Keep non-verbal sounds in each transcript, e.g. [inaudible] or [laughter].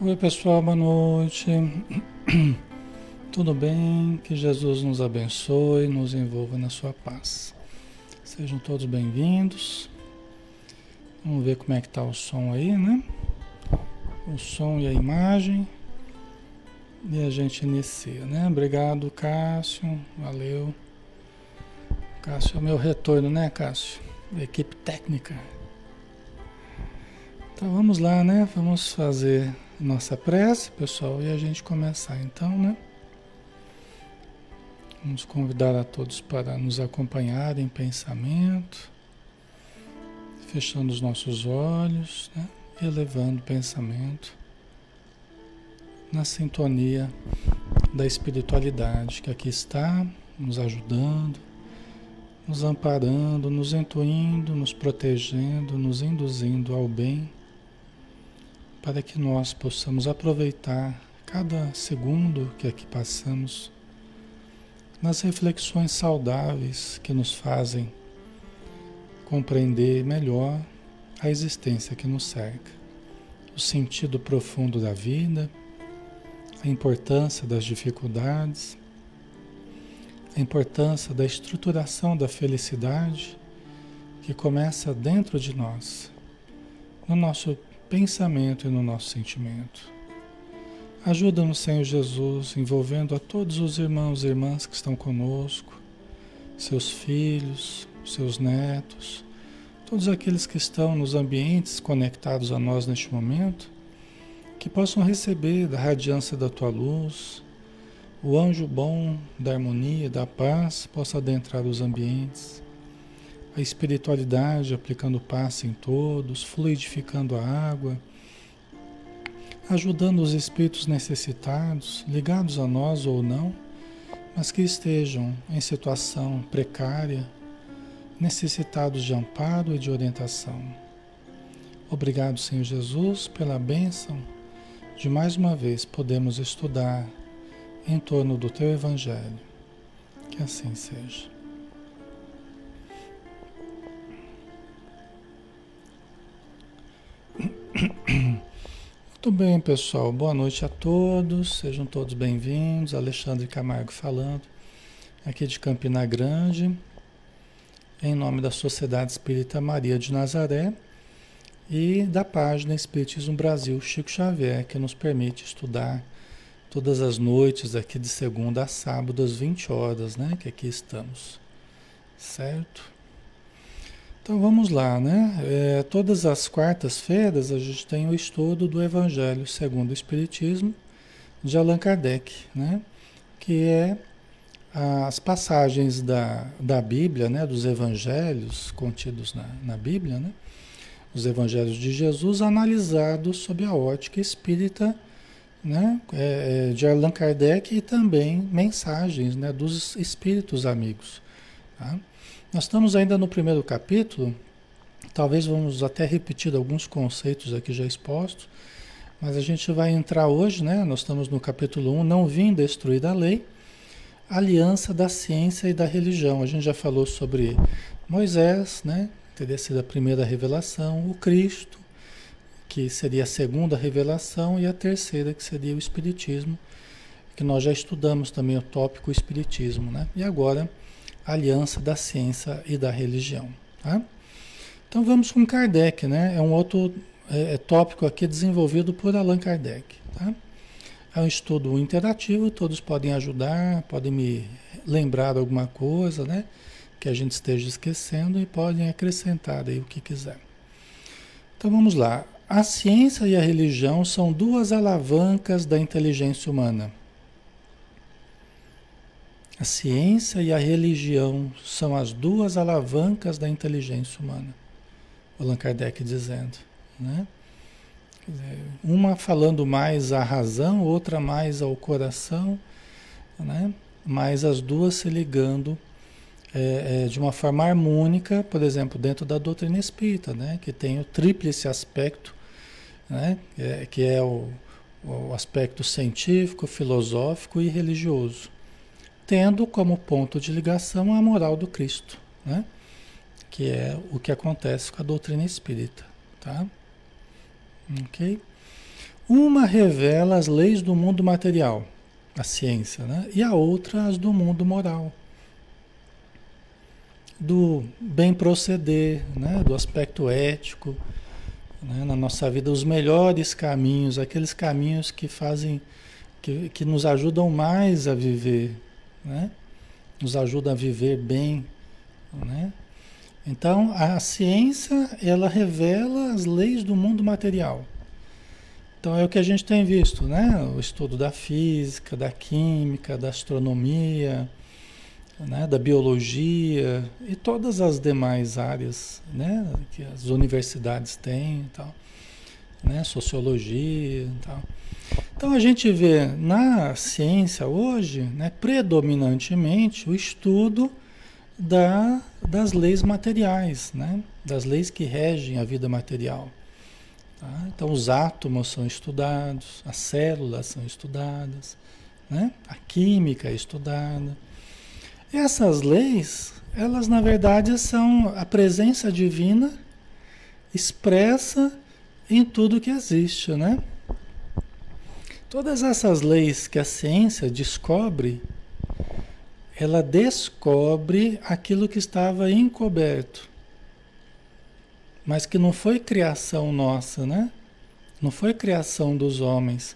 Oi, pessoal, boa noite. [clears throat] Tudo bem? Que Jesus nos abençoe, nos envolva na sua paz. Sejam todos bem-vindos. Vamos ver como é que tá o som aí, né? O som e a imagem. E a gente inicia, né? Obrigado, Cássio. Valeu. Cássio é o meu retorno, né, Cássio? Equipe técnica. Então vamos lá, né? Vamos fazer nossa prece, pessoal, e a gente começar então, né? Vamos convidar a todos para nos acompanhar em pensamento, fechando os nossos olhos, né? elevando o pensamento na sintonia da espiritualidade que aqui está, nos ajudando, nos amparando, nos intuindo, nos protegendo, nos induzindo ao bem, para que nós possamos aproveitar cada segundo que aqui passamos nas reflexões saudáveis que nos fazem compreender melhor a existência que nos cerca, o sentido profundo da vida, a importância das dificuldades, a importância da estruturação da felicidade que começa dentro de nós, no nosso pensamento e no nosso sentimento. Ajuda-nos, Senhor Jesus, envolvendo a todos os irmãos e irmãs que estão conosco, seus filhos, seus netos, todos aqueles que estão nos ambientes conectados a nós neste momento, que possam receber da radiância da tua luz, o anjo bom da harmonia, da paz, possa adentrar os ambientes, a espiritualidade aplicando paz em todos, fluidificando a água ajudando os espíritos necessitados, ligados a nós ou não, mas que estejam em situação precária, necessitados de amparo e de orientação. Obrigado, Senhor Jesus, pela bênção de mais uma vez podemos estudar em torno do Teu Evangelho. Que assim seja. [coughs] Muito bem, pessoal. Boa noite a todos. Sejam todos bem-vindos. Alexandre Camargo falando, aqui de Campina Grande, em nome da Sociedade Espírita Maria de Nazaré e da página Espiritismo Brasil Chico Xavier, que nos permite estudar todas as noites aqui de segunda a sábado às 20 horas, né, que aqui estamos. Certo? Então vamos lá, né? É, todas as quartas-feiras a gente tem o estudo do Evangelho segundo o Espiritismo de Allan Kardec, né? Que é as passagens da, da Bíblia, né? Dos Evangelhos contidos na, na Bíblia, né? Os Evangelhos de Jesus analisados sob a ótica espírita, né? É, é de Allan Kardec e também mensagens, né? Dos espíritos amigos, tá? Nós estamos ainda no primeiro capítulo, talvez vamos até repetir alguns conceitos aqui já expostos, mas a gente vai entrar hoje, né? Nós estamos no capítulo 1, não vim destruir a lei, aliança da ciência e da religião. A gente já falou sobre Moisés, né? Teria sido a primeira revelação, o Cristo, que seria a segunda revelação, e a terceira, que seria o Espiritismo, que nós já estudamos também o tópico Espiritismo, né? E agora aliança da ciência e da religião. Tá? Então vamos com Kardec, né? É um outro é, é, tópico aqui desenvolvido por Allan Kardec. Tá? É um estudo interativo, todos podem ajudar, podem me lembrar alguma coisa, né? Que a gente esteja esquecendo e podem acrescentar aí o que quiser. Então vamos lá. A ciência e a religião são duas alavancas da inteligência humana. A ciência e a religião são as duas alavancas da inteligência humana. Allan Kardec dizendo. Né? Uma falando mais à razão, outra mais ao coração, né? mas as duas se ligando é, é, de uma forma harmônica, por exemplo, dentro da doutrina espírita, né? que tem o tríplice aspecto, né? É, que é o, o aspecto científico, filosófico e religioso tendo como ponto de ligação a moral do Cristo, né? que é o que acontece com a doutrina espírita. Tá? Ok? Uma revela as leis do mundo material, a ciência, né? e a outra as do mundo moral. Do bem proceder, né? do aspecto ético, né? na nossa vida, os melhores caminhos, aqueles caminhos que fazem, que, que nos ajudam mais a viver, né? nos ajudam a viver bem. Né? Então, a ciência, ela revela as leis do mundo material. Então é o que a gente tem visto, né? O estudo da física, da química, da astronomia, né? da biologia e todas as demais áreas, né? Que as universidades têm, tal, né? Sociologia, e tal. Então a gente vê na ciência hoje, né? Predominantemente o estudo da, das leis materiais, né? Das leis que regem a vida material. Tá? Então, os átomos são estudados, as células são estudadas, né? a química é estudada. Essas leis, elas na verdade são a presença divina expressa em tudo que existe, né? Todas essas leis que a ciência descobre, ela descobre aquilo que estava encoberto mas que não foi criação nossa, né? Não foi criação dos homens,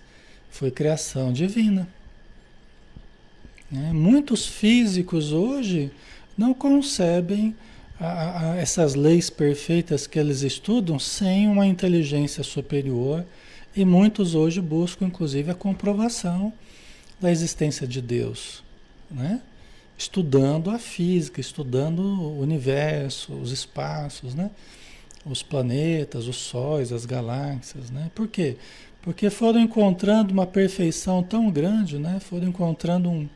foi criação divina. Né? Muitos físicos hoje não concebem a, a, essas leis perfeitas que eles estudam sem uma inteligência superior e muitos hoje buscam inclusive a comprovação da existência de Deus, né? Estudando a física, estudando o universo, os espaços, né? os planetas, os sóis, as galáxias, né? Por quê? Porque foram encontrando uma perfeição tão grande, né? Foram encontrando um,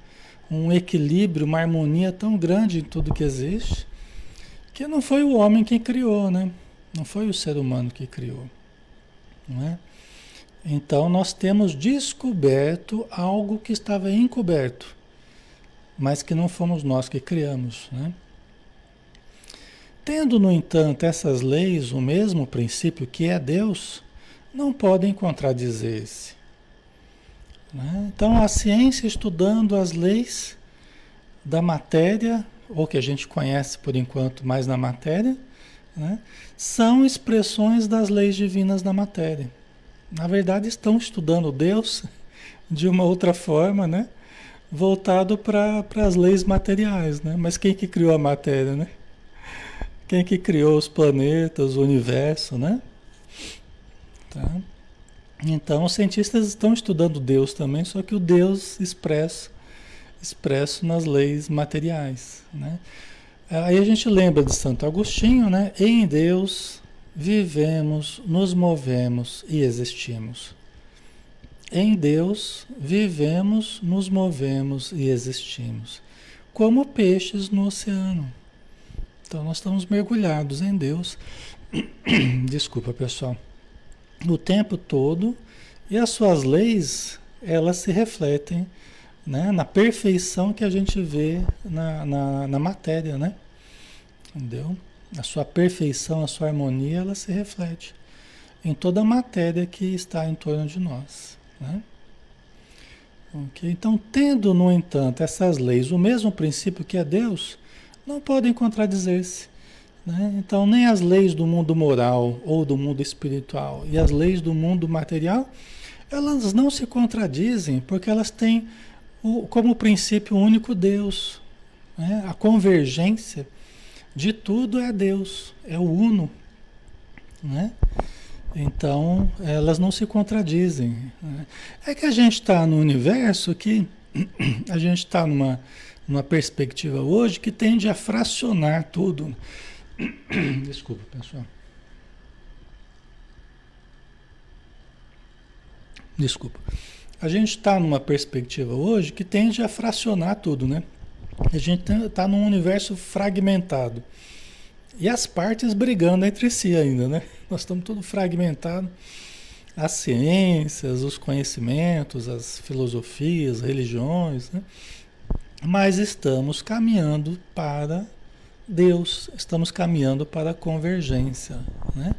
um equilíbrio, uma harmonia tão grande em tudo que existe, que não foi o homem quem criou, né? Não foi o ser humano que criou, não é? Então nós temos descoberto algo que estava encoberto, mas que não fomos nós que criamos, né? Tendo, no entanto, essas leis o mesmo princípio que é Deus, não podem contradizer-se. Né? Então, a ciência estudando as leis da matéria, ou que a gente conhece por enquanto mais na matéria, né? são expressões das leis divinas da matéria. Na verdade, estão estudando Deus de uma outra forma, né? voltado para as leis materiais. Né? Mas quem que criou a matéria? Né? Quem que criou os planetas, o universo, né? Tá? Então, os cientistas estão estudando Deus também, só que o Deus expresso, expresso nas leis materiais, né? Aí a gente lembra de Santo Agostinho, né? Em Deus vivemos, nos movemos e existimos. Em Deus vivemos, nos movemos e existimos, como peixes no oceano. Então nós estamos mergulhados em Deus. [coughs] Desculpa, pessoal. O tempo todo e as suas leis, elas se refletem né, na perfeição que a gente vê na, na, na matéria, né? Entendeu? A sua perfeição, a sua harmonia, ela se reflete em toda a matéria que está em torno de nós. Né? Okay? Então, tendo, no entanto, essas leis, o mesmo princípio que é Deus, não podem contradizer-se. Né? Então, nem as leis do mundo moral ou do mundo espiritual e as leis do mundo material, elas não se contradizem, porque elas têm o, como princípio único Deus. Né? A convergência de tudo é Deus, é o uno. Né? Então, elas não se contradizem. Né? É que a gente está no universo que [clears throat] a gente está numa uma perspectiva hoje que tende a fracionar tudo. Desculpa, pessoal. Desculpa. A gente está numa perspectiva hoje que tende a fracionar tudo, né? [clears throat] A gente está num universo fragmentado. E as partes brigando entre si ainda, né? Nós estamos tudo fragmentado. As ciências, os conhecimentos, as filosofias, religiões, né? mas estamos caminhando para Deus, estamos caminhando para a convergência, né?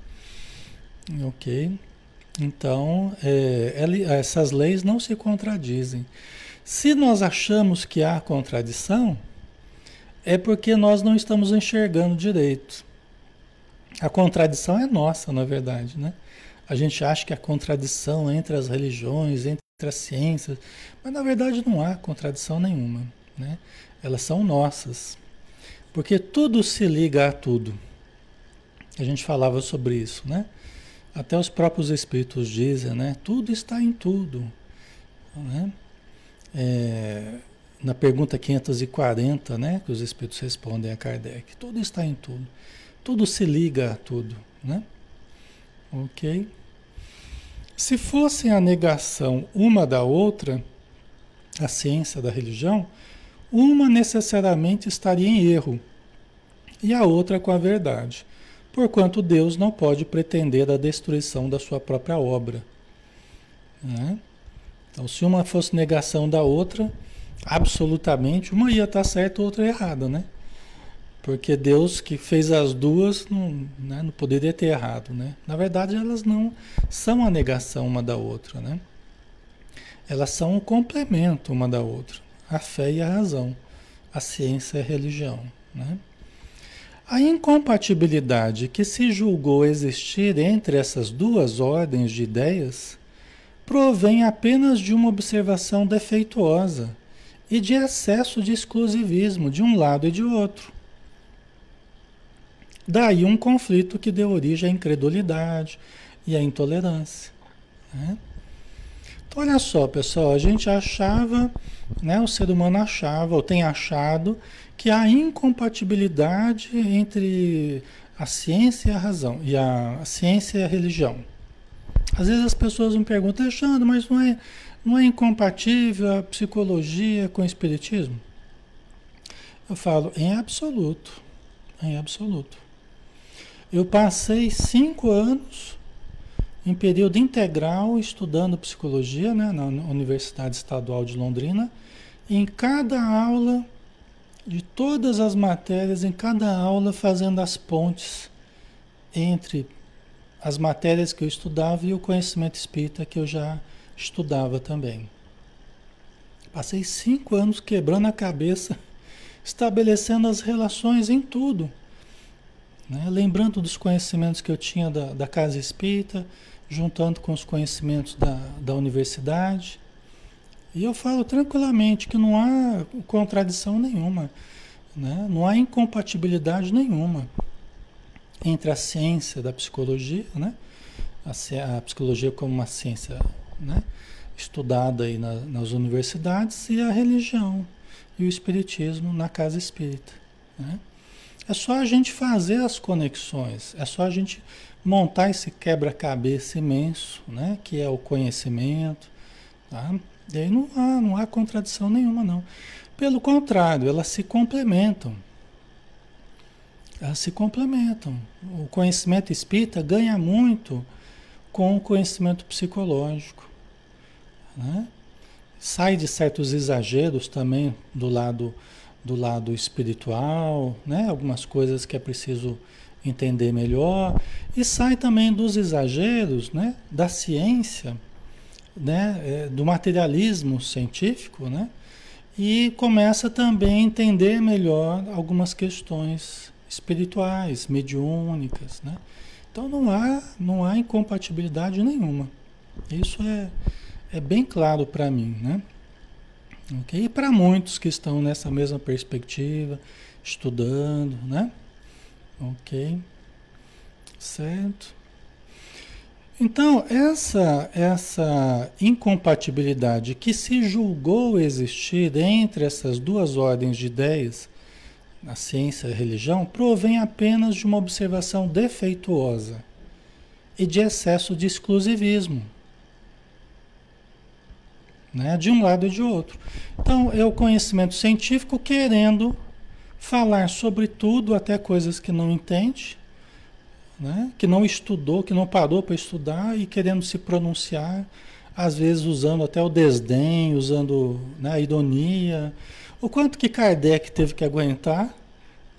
Ok? Então, é, essas leis não se contradizem. Se nós achamos que há contradição, é porque nós não estamos enxergando direito. A contradição é nossa, na verdade, né? A gente acha que a contradição entre as religiões, entre as ciências, mas na verdade não há contradição nenhuma, né? Elas são nossas. Porque tudo se liga a tudo. A gente falava sobre isso, né? Até os próprios espíritos dizem, né? Tudo está em tudo, né? É, na pergunta 540, né? Que os espíritos respondem a Kardec, tudo está em tudo. Tudo se liga a tudo, né? Ok? Se fossem a negação uma da outra, a ciência da religião, uma necessariamente estaria em erro e a outra com a verdade, porquanto Deus não pode pretender a destruição da sua própria obra. Né? Então, se uma fosse negação da outra, absolutamente, uma ia estar certa, outra errada, né? Porque Deus que fez as duas não, né, não poderia ter errado, né? Na verdade, elas não são a negação uma da outra, né? Elas são um complemento uma da outra. A fé e a razão, a ciência e a religião, né? A incompatibilidade que se julgou existir entre essas duas ordens de ideias provém apenas de uma observação defeituosa e de excesso de exclusivismo de um lado e de outro. Daí um conflito que deu origem à incredulidade e à intolerância. Né? Então, olha só, pessoal, a gente achava, né, o ser humano achava, ou tem achado, que há incompatibilidade entre a ciência e a razão, e a, a ciência e a religião. Às vezes as pessoas me perguntam, Alexandre, mas não é, não é incompatível a psicologia com o espiritismo? Eu falo, em absoluto, em absoluto. Eu passei cinco anos em período integral estudando psicologia né, na Universidade Estadual de Londrina. Em cada aula, de todas as matérias, em cada aula, fazendo as pontes entre as matérias que eu estudava e o conhecimento espírita que eu já estudava também. Passei cinco anos quebrando a cabeça, [laughs] estabelecendo as relações em tudo. Né? Lembrando dos conhecimentos que eu tinha da, da casa espírita, juntando com os conhecimentos da, da universidade. E eu falo tranquilamente que não há contradição nenhuma, né? não há incompatibilidade nenhuma entre a ciência da psicologia, né? a, a psicologia como uma ciência né? estudada aí na, nas universidades, e a religião e o espiritismo na casa espírita. Né? É só a gente fazer as conexões, é só a gente montar esse quebra-cabeça imenso, né? Que é o conhecimento, tá? E aí não há, não há contradição nenhuma, não. Pelo contrário, elas se complementam. Elas se complementam. O conhecimento espírita ganha muito com o conhecimento psicológico. Né? Sai de certos exageros também do lado do lado espiritual, né? algumas coisas que é preciso entender melhor, e sai também dos exageros né? da ciência, né? É, do materialismo científico, né? e começa também a entender melhor algumas questões espirituais, mediúnicas. Né? Então não há, não há incompatibilidade nenhuma. Isso é, é bem claro para mim. Né? Ok? E para muitos que estão nessa mesma perspectiva, estudando, né? Ok? Certo? Então, essa, essa incompatibilidade que se julgou existir entre essas duas ordens de ideias, a ciência e religião, provém apenas de uma observação defeituosa e de excesso de exclusivismo né? de um lado e de outro. Então, é o conhecimento científico querendo falar sobre tudo, até coisas que não entende, né? que não estudou, que não parou para estudar e querendo se pronunciar, às vezes usando até o desdém, usando né, a ironia. O quanto que Kardec teve que aguentar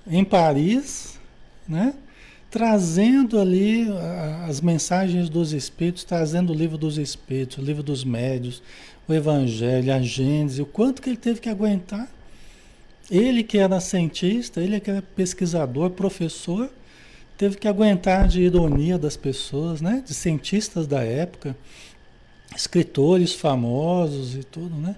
em Paris, né? trazendo ali as mensagens dos Espíritos, trazendo o livro dos Espíritos, o livro dos Médios, o Evangelho, a Gênesis, o quanto que ele teve que aguentar. Ele que era cientista, ele que era pesquisador, professor, teve que aguentar de ironia das pessoas, né? De cientistas da época, escritores famosos e tudo, né?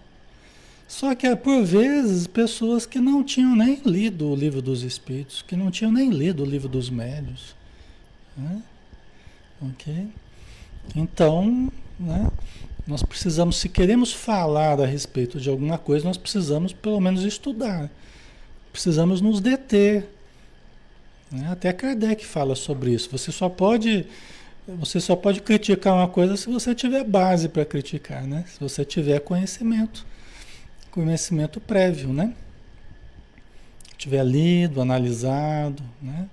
Só que por vezes pessoas que não tinham nem lido o livro dos Espíritos, que não tinham nem lido o livro dos Médios, né? Ok? Então, né? Nós precisamos, se queremos falar a respeito de alguma coisa, nós precisamos pelo menos estudar. Precisamos nos deter. Né? Até Kardec fala sobre isso. Você só pode você só pode criticar uma coisa se você tiver base para criticar, né? Se você tiver conhecimento, conhecimento prévio, né? Tiver lido, analisado, né?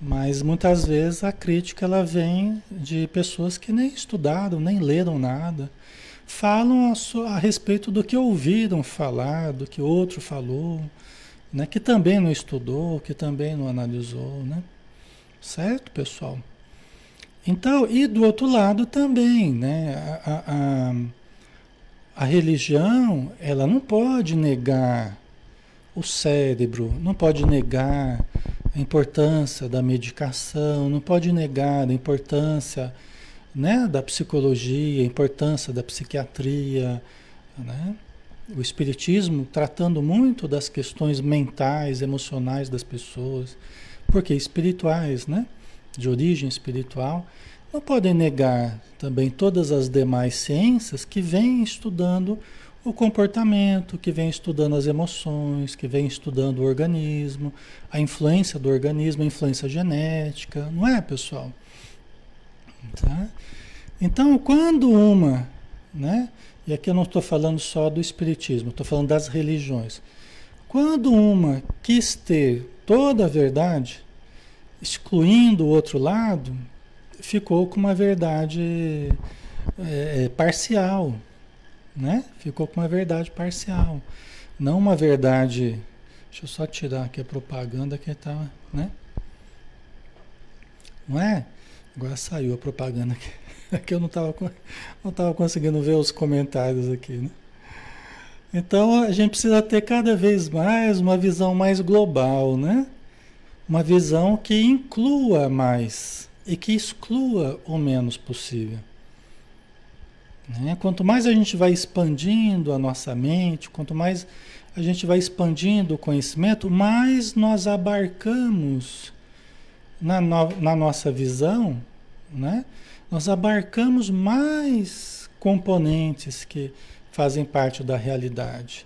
Mas muitas vezes a crítica ela vem de pessoas que nem estudaram, nem leram nada, falam a, sua, a respeito do que ouviram falar, do que outro falou, né? que também não estudou, que também não analisou, né? Certo, pessoal? Então, e do outro lado também, né? A, a, a religião, ela não pode negar o cérebro, não pode negar a importância da medicação, não pode negar a importância né, da psicologia, a importância da psiquiatria, né? o espiritismo tratando muito das questões mentais, emocionais das pessoas, porque espirituais, né, de origem espiritual, não podem negar também todas as demais ciências que vêm estudando o comportamento, que vem estudando as emoções, que vem estudando o organismo, a influência do organismo, a influência genética, não é, pessoal? Tá? Então, quando uma, né? E aqui eu não estou falando só do espiritismo, estou falando das religiões. Quando uma quis ter toda a verdade, excluindo o outro lado, ficou com uma verdade é, parcial, né? Ficou com uma verdade parcial, não uma verdade. Deixa eu só tirar aqui a propaganda que está, né? Não é? Agora saiu a propaganda aqui. [laughs] Aqui eu não estava não tava conseguindo ver os comentários aqui, né? Então a gente precisa ter cada vez mais uma visão mais global, né? Uma visão que inclua mais e que exclua o menos possível. Né? Quanto mais a gente vai expandindo a nossa mente, quanto mais a gente vai expandindo o conhecimento, mais nós abarcamos na, no, na nossa visão, né? nós abarcamos mais componentes que fazem parte da realidade.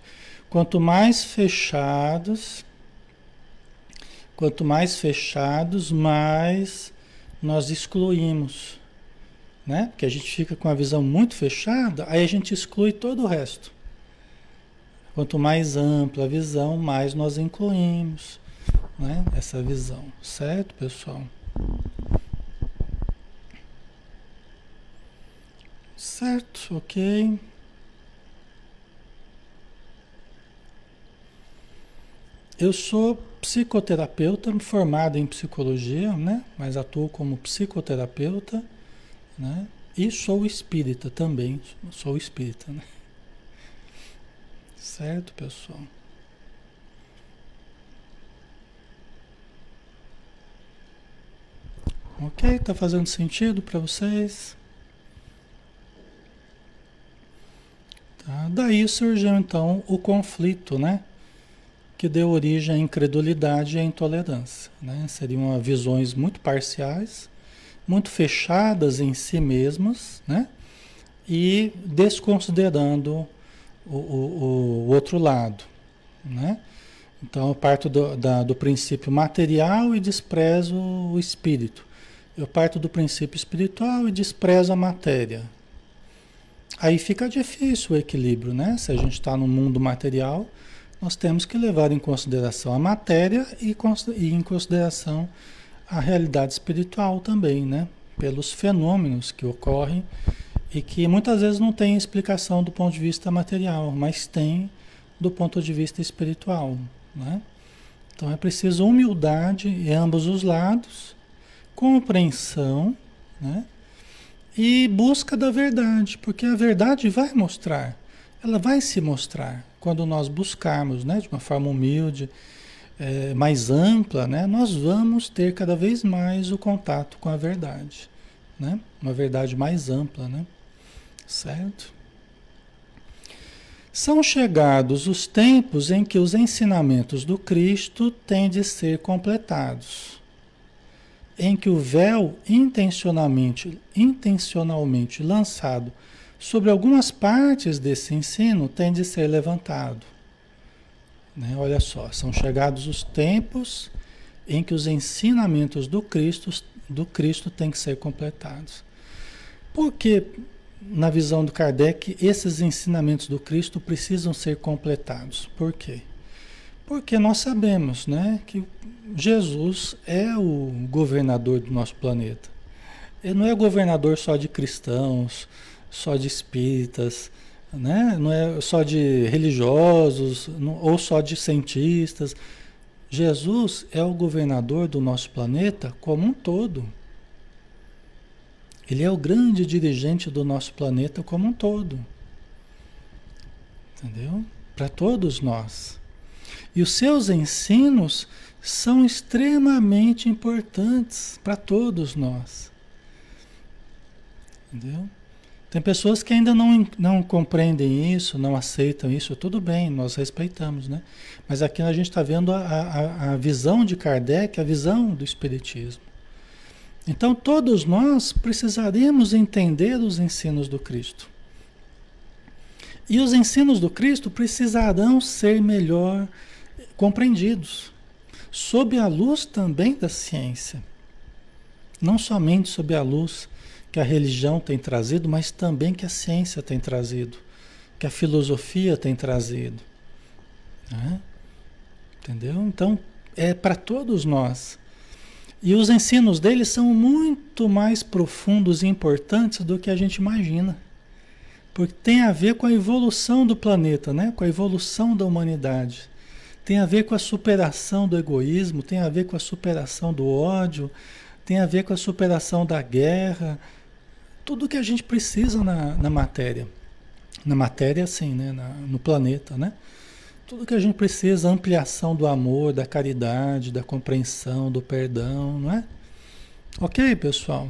Quanto mais fechados, quanto mais fechados, mais nós excluímos né? Porque a gente fica com a visão muito fechada, aí a gente exclui todo o resto. Quanto mais ampla a visão, mais nós incluímos, né? Essa visão, certo, pessoal? Certo, ok. Eu sou psicoterapeuta formado em psicologia, né? Mas atuo como psicoterapeuta né? E sou espírita também, sou espírita, né? Certo, pessoal? Ok? Tá fazendo sentido para vocês? Tá? Daí surgiu então o conflito, né? Que deu origem à incredulidade e à intolerância. Né? Seriam visões muito parciais muito fechadas em si mesmas, né? E desconsiderando o, o, o outro lado, né? Então eu parto do, da, do princípio material e desprezo o espírito. Eu parto do princípio espiritual e desprezo a matéria. Aí fica difícil o equilíbrio, né? Se a gente está no mundo material, nós temos que levar em consideração a matéria e, e em consideração a realidade espiritual também, né? Pelos fenômenos que ocorrem e que muitas vezes não tem explicação do ponto de vista material, mas tem do ponto de vista espiritual, né? Então é preciso humildade em ambos os lados, compreensão né? e busca da verdade, porque a verdade vai mostrar, ela vai se mostrar quando nós buscarmos né? de uma forma humilde, é, mais ampla, né? nós vamos ter cada vez mais o contato com a verdade. Né? Uma verdade mais ampla, né? certo? São chegados os tempos em que os ensinamentos do Cristo têm de ser completados, em que o véu intencionalmente, intencionalmente lançado sobre algumas partes desse ensino tem de ser levantado. Né? Olha só, são chegados os tempos em que os ensinamentos do Cristo, do Cristo têm que ser completados. Por que na visão do Kardec, esses ensinamentos do Cristo precisam ser completados. Por quê? Porque nós sabemos né, que Jesus é o governador do nosso planeta. Ele não é governador só de cristãos, só de espíritas, né? não é só de religiosos ou só de cientistas. Jesus é o governador do nosso planeta como um todo. Ele é o grande dirigente do nosso planeta como um todo. Entendeu? Para todos nós. E os seus ensinos são extremamente importantes para todos nós. Entendeu? Tem pessoas que ainda não, não compreendem isso, não aceitam isso, tudo bem, nós respeitamos, né? Mas aqui a gente está vendo a, a, a visão de Kardec, a visão do Espiritismo. Então todos nós precisaremos entender os ensinos do Cristo. E os ensinos do Cristo precisarão ser melhor compreendidos, sob a luz também da ciência. Não somente sob a luz que a religião tem trazido, mas também que a ciência tem trazido, que a filosofia tem trazido. Né? Entendeu? Então, é para todos nós. E os ensinos deles são muito mais profundos e importantes do que a gente imagina. Porque tem a ver com a evolução do planeta, né? com a evolução da humanidade. Tem a ver com a superação do egoísmo, tem a ver com a superação do ódio, tem a ver com a superação da guerra. Tudo que a gente precisa na, na matéria. Na matéria, sim, né? Na, no planeta, né? Tudo que a gente precisa, ampliação do amor, da caridade, da compreensão, do perdão, não é? Ok, pessoal?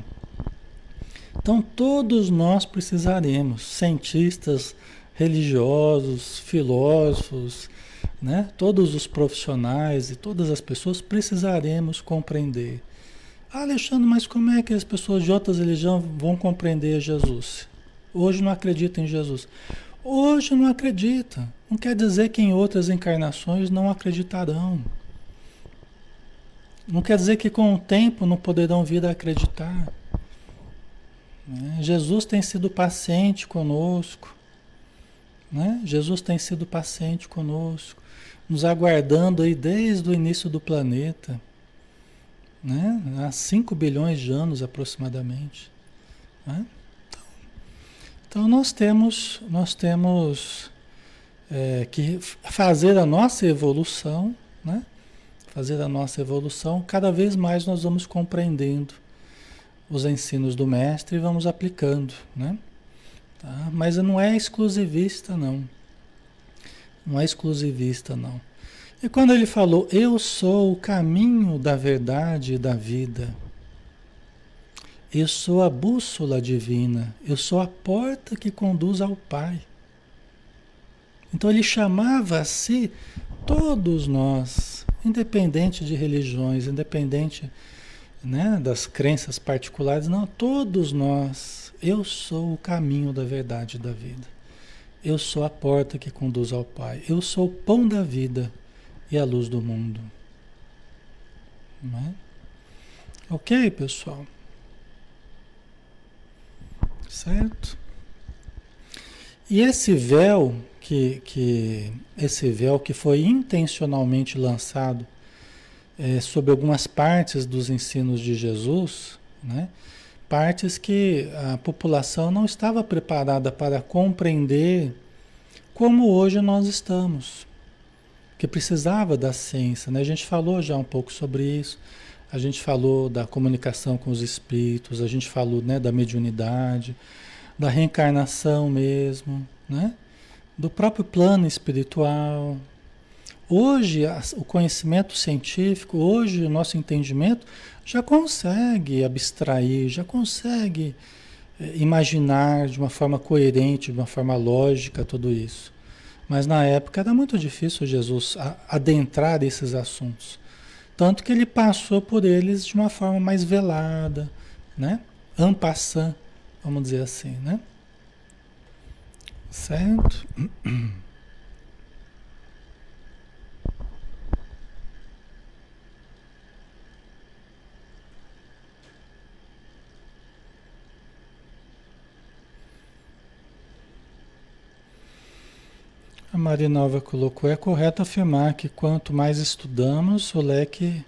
Então, todos nós precisaremos, cientistas, religiosos, filósofos, né? todos os profissionais e todas as pessoas precisaremos compreender. Ah, Alexandre, mas como é que as pessoas de outras religiões vão compreender Jesus? Hoje não acreditam em Jesus. Hoje não acredita. Não quer dizer que em outras encarnações não acreditarão. Não quer dizer que com o tempo não poderão vir a acreditar. Né? Jesus tem sido paciente conosco. Né? Jesus tem sido paciente conosco, nos aguardando aí desde o início do planeta, né? há 5 bilhões de anos aproximadamente. Né? Então nós temos, nós temos é, que fazer a nossa evolução, né? Fazer a nossa evolução, cada vez mais nós vamos compreendendo os ensinos do mestre e vamos aplicando, né? Tá? Mas não é exclusivista, não. Não é exclusivista, não. E quando ele falou, eu sou o caminho da verdade e da vida, eu sou a bússola divina, eu sou a porta que conduz ao Pai. Então ele chamava a si todos nós, independente de religiões, independente né, das crenças particulares, não, todos nós. Eu sou o caminho da verdade e da vida. Eu sou a porta que conduz ao Pai. Eu sou o pão da vida e a luz do mundo. É? Ok, pessoal? Certo? E esse véu que, que esse véu que foi intencionalmente lançado é, sobre algumas partes dos ensinos de Jesus, né? partes que a população não estava preparada para compreender como hoje nós estamos, que precisava da ciência. Né? A gente falou já um pouco sobre isso. A gente falou da comunicação com os espíritos, a gente falou né, da mediunidade, da reencarnação mesmo, né? do próprio plano espiritual. Hoje, o conhecimento científico, hoje, o nosso entendimento já consegue abstrair, já consegue eh, imaginar de uma forma coerente, de uma forma lógica tudo isso. Mas na época era muito difícil Jesus adentrar esses assuntos. Tanto que ele passou por eles de uma forma mais velada, né? Ampassant, vamos dizer assim, né? Certo? [clears throat] A Marinova colocou: é correto afirmar que quanto mais estudamos, o leque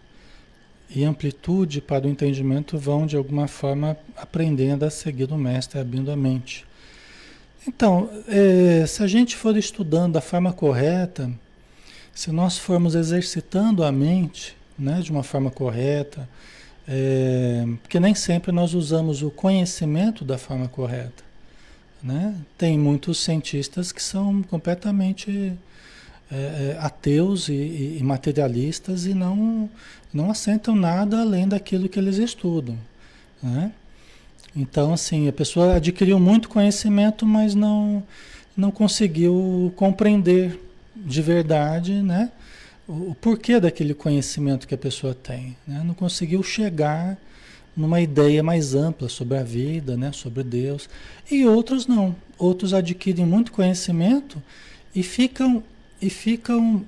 e amplitude para o entendimento vão de alguma forma aprendendo a seguir o mestre, abrindo a mente. Então, é, se a gente for estudando da forma correta, se nós formos exercitando a mente né, de uma forma correta, é, porque nem sempre nós usamos o conhecimento da forma correta. Né? Tem muitos cientistas que são completamente é, é, ateus e, e, materialistas e não, não assentam nada além daquilo que eles estudam. Né? Então, assim, a pessoa adquiriu muito conhecimento, mas não, não conseguiu compreender de verdade né? o, o porquê daquele conhecimento que a pessoa tem. Né? Não conseguiu chegar numa ideia mais ampla sobre a vida, né, sobre Deus. E outros não. Outros adquirem muito conhecimento e ficam e ficam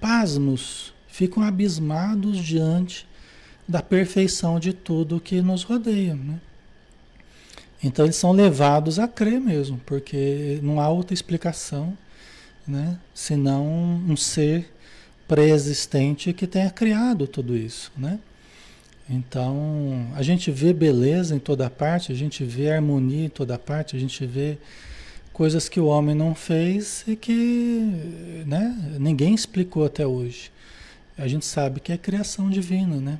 pasmos, ficam abismados diante da perfeição de tudo que nos rodeia, né? Então eles são levados a crer mesmo, porque não há outra explicação, né? Senão um ser pré-existente que tenha criado tudo isso, né? Então, a gente vê beleza em toda parte, a gente vê harmonia em toda parte, a gente vê coisas que o homem não fez e que né, ninguém explicou até hoje. A gente sabe que é criação divina, né?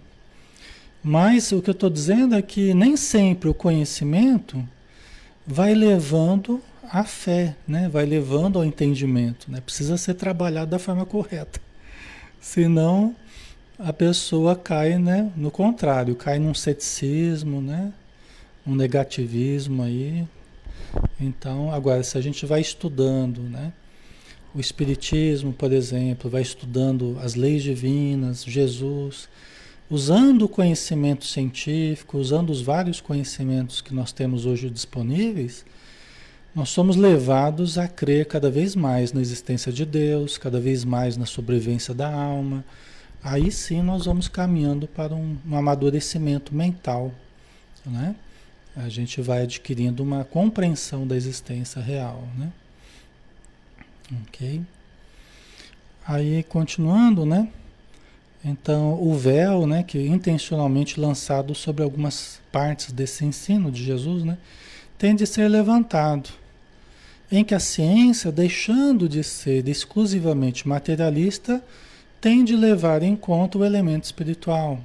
Mas o que eu estou dizendo é que nem sempre o conhecimento vai levando à fé, né? vai levando ao entendimento. Né? Precisa ser trabalhado da forma correta. [laughs] Senão a pessoa cai né, no contrário, cai num ceticismo, né, um negativismo aí. Então, agora, se a gente vai estudando, né, o Espiritismo, por exemplo, vai estudando as leis divinas, Jesus, usando o conhecimento científico, usando os vários conhecimentos que nós temos hoje disponíveis, nós somos levados a crer cada vez mais na existência de Deus, cada vez mais na sobrevivência da alma aí sim nós vamos caminhando para um, um amadurecimento mental, né? A gente vai adquirindo uma compreensão da existência real, né? Ok? Aí, continuando, né? Então, o véu, né, que intencionalmente lançado sobre algumas partes desse ensino de Jesus, né, tem de ser levantado, em que a ciência, deixando de ser exclusivamente materialista, tem de levar em conta o elemento espiritual.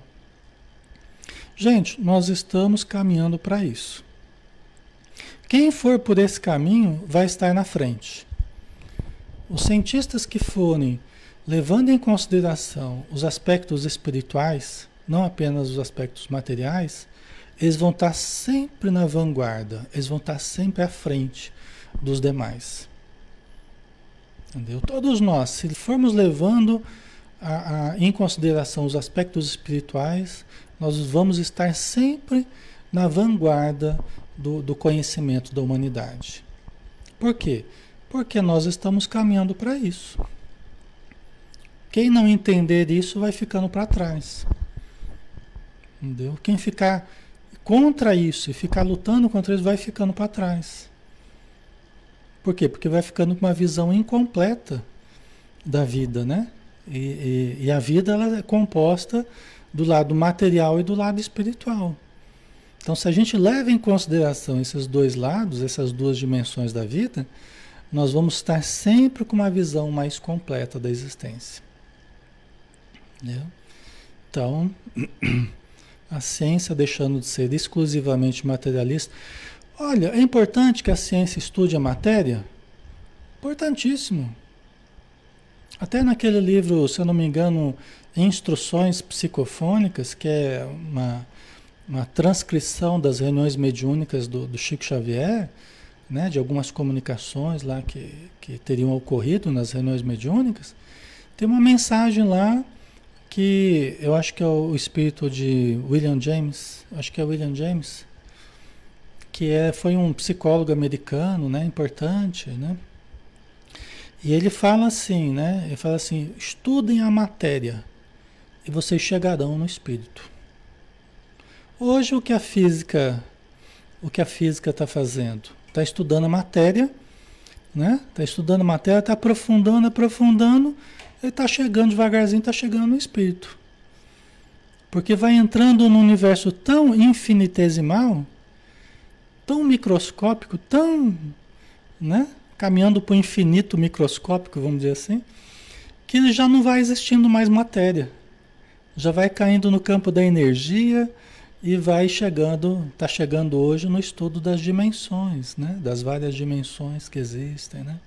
Gente, nós estamos caminhando para isso. Quem for por esse caminho vai estar na frente. Os cientistas que forem levando em consideração os aspectos espirituais, não apenas os aspectos materiais, eles vão estar sempre na vanguarda, eles vão estar sempre à frente dos demais. Entendeu? Todos nós, se formos levando a, a, em consideração os aspectos espirituais, nós vamos estar sempre na vanguarda do, do conhecimento da humanidade. Por quê? Porque nós estamos caminhando para isso. Quem não entender isso vai ficando para trás. Entendeu? Quem ficar contra isso e ficar lutando contra isso vai ficando para trás. Por quê? Porque vai ficando com uma visão incompleta da vida, né? E, e, e, a vida ela é composta do lado material e do lado espiritual. Então, se a gente leva em consideração esses dois lados, essas duas dimensões da vida, nós vamos estar sempre com uma visão mais completa da existência. Entendeu? Então, [clears throat] a ciência deixando de ser exclusivamente materialista. Olha, é importante que a ciência estude a matéria? Importantíssimo. Até naquele livro, se eu não me engano, Instruções Psicofônicas, que é uma, uma transcrição das reuniões mediúnicas do, do Chico Xavier, né, de algumas comunicações lá que, que teriam ocorrido nas reuniões mediúnicas, tem uma mensagem lá que eu acho que é o espírito de William James, acho que é William James, que é, foi um psicólogo americano, né, importante, né? E ele fala assim, né? Ele fala assim: estudem a matéria e vocês chegarão no espírito. Hoje o que a física, o que a física está fazendo? Está estudando a matéria, né? Está estudando a matéria, está aprofundando, aprofundando, ele está chegando devagarzinho, está chegando no espírito. Porque vai entrando num universo tão infinitesimal, tão microscópico, tão, né? Caminhando para o infinito microscópico, vamos dizer assim, que já não vai existindo mais matéria já vai caindo no campo da energia e vai chegando, está chegando hoje no estudo das dimensões, né? das várias dimensões que existem. Né?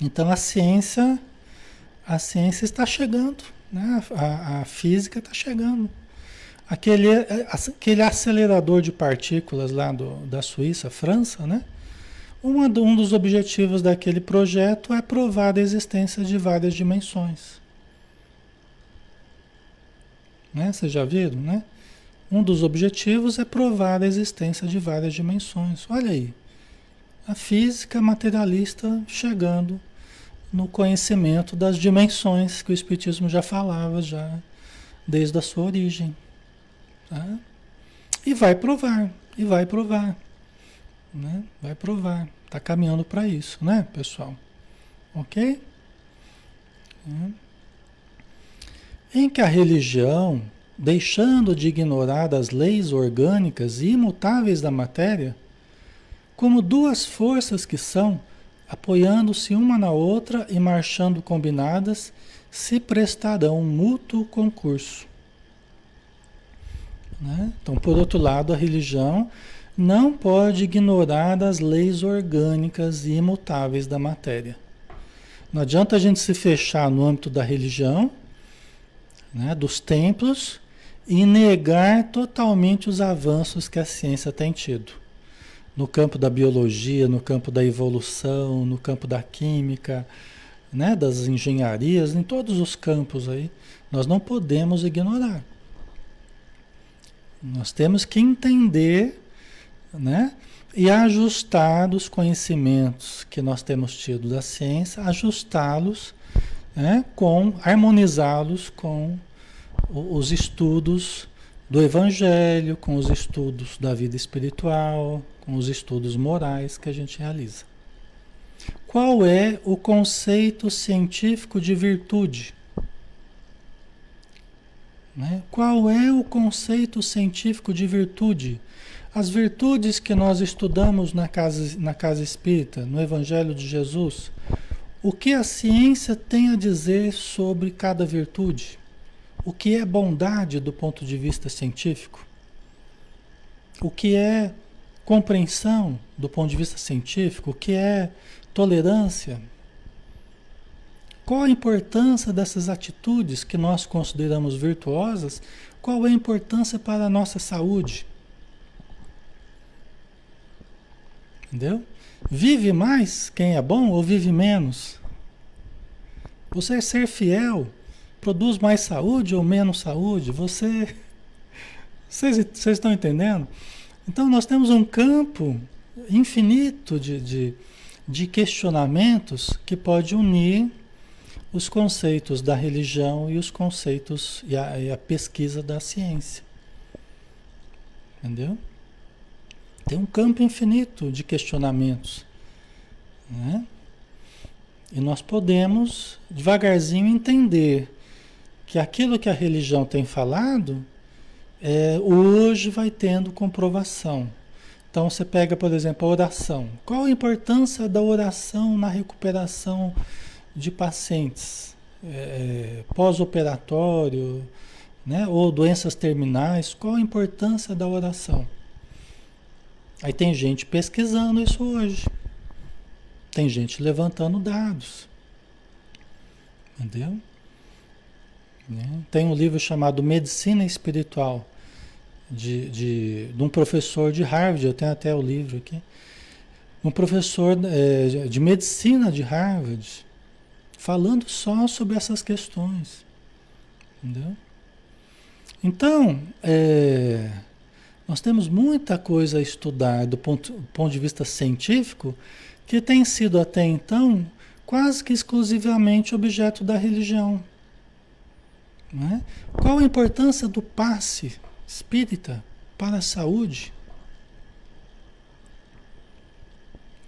Então a ciência, a ciência está chegando, né? a, a física está chegando. Aquele, aquele acelerador de partículas lá do, da Suíça, França, né? Uma, um dos objetivos daquele projeto é provar a existência de várias dimensões. Né? Vocês já viram, né? Um dos objetivos é provar a existência de várias dimensões. Olha aí, a física materialista chegando no conhecimento das dimensões que o Espiritismo já falava já desde a sua origem. Tá? E vai provar, e vai provar. Né? Vai provar. Está caminhando para isso, né, pessoal? Ok? É em que a religião, deixando de ignorar as leis orgânicas e imutáveis da matéria, como duas forças que são, apoiando-se uma na outra e marchando combinadas, se prestarão mútuo concurso. Né? Então, por outro lado, a religião não pode ignorar as leis orgânicas e imutáveis da matéria. Não adianta a gente se fechar no âmbito da religião né, dos templos e negar totalmente os avanços que a ciência tem tido. No campo da biologia, no campo da evolução, no campo da química, né, das engenharias, em todos os campos aí, nós não podemos ignorar. Nós temos que entender, né, e ajustar os conhecimentos que nós temos tido da ciência, ajustá-los, né, com harmonizá-los com os estudos do Evangelho, com os estudos da vida espiritual, com os estudos morais que a gente realiza. Qual é o conceito científico de virtude? Né? Qual é o conceito científico de virtude? As virtudes que nós estudamos na casa, na casa espírita, no Evangelho de Jesus, o que a ciência tem a dizer sobre cada virtude? o que é bondade do ponto de vista científico, o que é compreensão do ponto de vista científico, o que é tolerância. Qual a importância dessas atitudes que nós consideramos virtuosas? Qual é a importância para a nossa saúde? Entendeu? Vive mais quem é bom ou vive menos? Você é ser fiel produz mais saúde ou menos saúde? Você. [laughs] Vocês, vocês estão entendendo? Então nós temos um campo infinito de, de, de questionamentos que pode unir os conceitos da religião e os conceitos e a, e a pesquisa da ciência. Entendeu? Tem um campo infinito de questionamentos. Né? E nós podemos devagarzinho entender que aquilo que a religião tem falado, é, hoje vai tendo comprovação. Então você pega, por exemplo, a oração. Qual a importância da oração na recuperação de pacientes? É, Pós-operatório, né? Ou doenças terminais, qual a importância da oração? Aí tem gente pesquisando isso hoje. Tem gente levantando dados. Entendeu? Né? Tem um livro chamado Medicina Espiritual, de, de, de, um professor de Harvard, eu tenho até o livro aqui. Um professor é, de medicina de Harvard, falando só sobre essas questões. Entendeu? Então, é, nós temos muita coisa a estudar do ponto, ponto de vista científico que tem sido até então quase que exclusivamente objeto da religião. Né? Qual a importância do passe espírita para a saúde?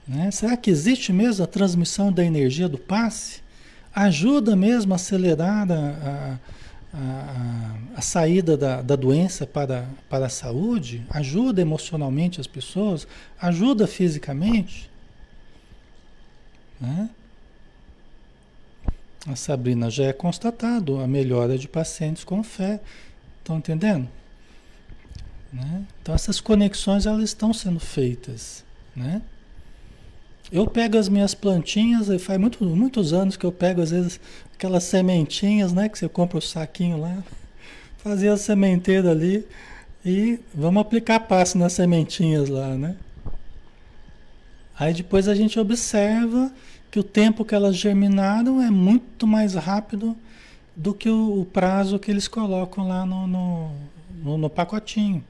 Né? Será que existe mesmo a transmissão da energia do passe? Ajuda mesmo a acelerar a, a, a, a saída da, da doença para, para a saúde? Ajuda emocionalmente as pessoas? Ajuda fisicamente? Né? A Sabrina já é constatado a melhora de pacientes com fé. Estão entendendo? Né? Então essas conexões elas estão sendo feitas, né? Eu pego as minhas plantinhas, faz muito, muitos anos que eu pego às vezes aquelas sementinhas, né, que você compra o saquinho lá, fazia a sementeira ali e vamos aplicar passo nas sementinhas lá, né? Aí depois a gente observa que o tempo que elas germinaram é muito mais rápido do que o, o prazo que eles colocam lá no, no, no, no pacotinho.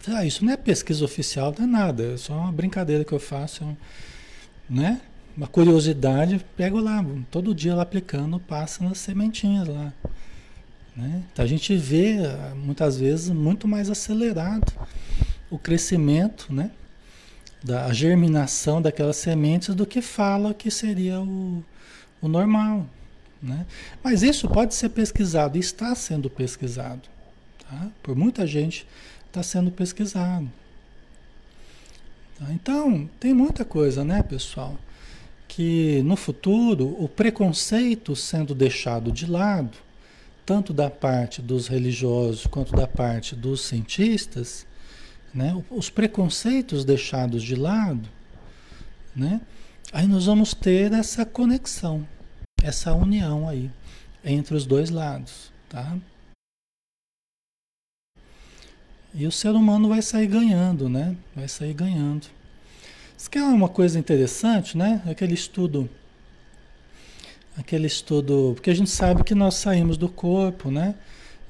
Falei, ah, isso não é pesquisa oficial, não é nada, é só uma brincadeira que eu faço, né? Uma curiosidade, pego lá, todo dia lá aplicando, passa nas sementinhas lá. Né? Então a gente vê muitas vezes muito mais acelerado o crescimento, né? da germinação daquelas sementes do que fala que seria o, o normal. Né? Mas isso pode ser pesquisado, está sendo pesquisado. Tá? Por muita gente está sendo pesquisado. Tá? Então, tem muita coisa, né, pessoal? Que no futuro o preconceito sendo deixado de lado, tanto da parte dos religiosos quanto da parte dos cientistas, né? os preconceitos deixados de lado, né? aí nós vamos ter essa conexão, essa união aí entre os dois lados. Tá? E o ser humano vai sair ganhando, né? Vai sair ganhando. Isso que é uma coisa interessante, né? Aquele estudo, aquele estudo, porque a gente sabe que nós saímos do corpo, né?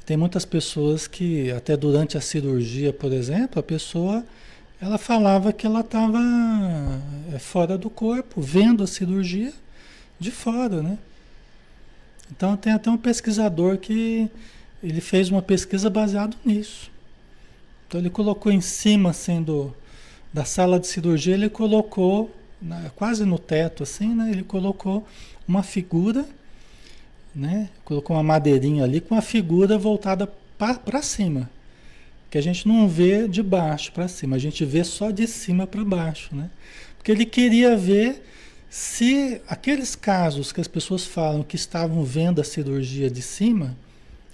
Tem muitas pessoas que até durante a cirurgia, por exemplo, a pessoa ela falava que ela estava é, fora do corpo, vendo a cirurgia de fora, né? Então tem até um pesquisador que ele fez uma pesquisa baseado nisso. Então ele colocou em cima, sendo da sala de cirurgia, ele colocou, na, quase no teto assim, né? Ele colocou uma figura, né? Colocou uma madeirinha ali com a figura voltada para cima. Que a gente não vê de baixo para cima, a gente vê só de cima para baixo, né? Porque ele queria ver se aqueles casos que as pessoas falam que estavam vendo a cirurgia de cima,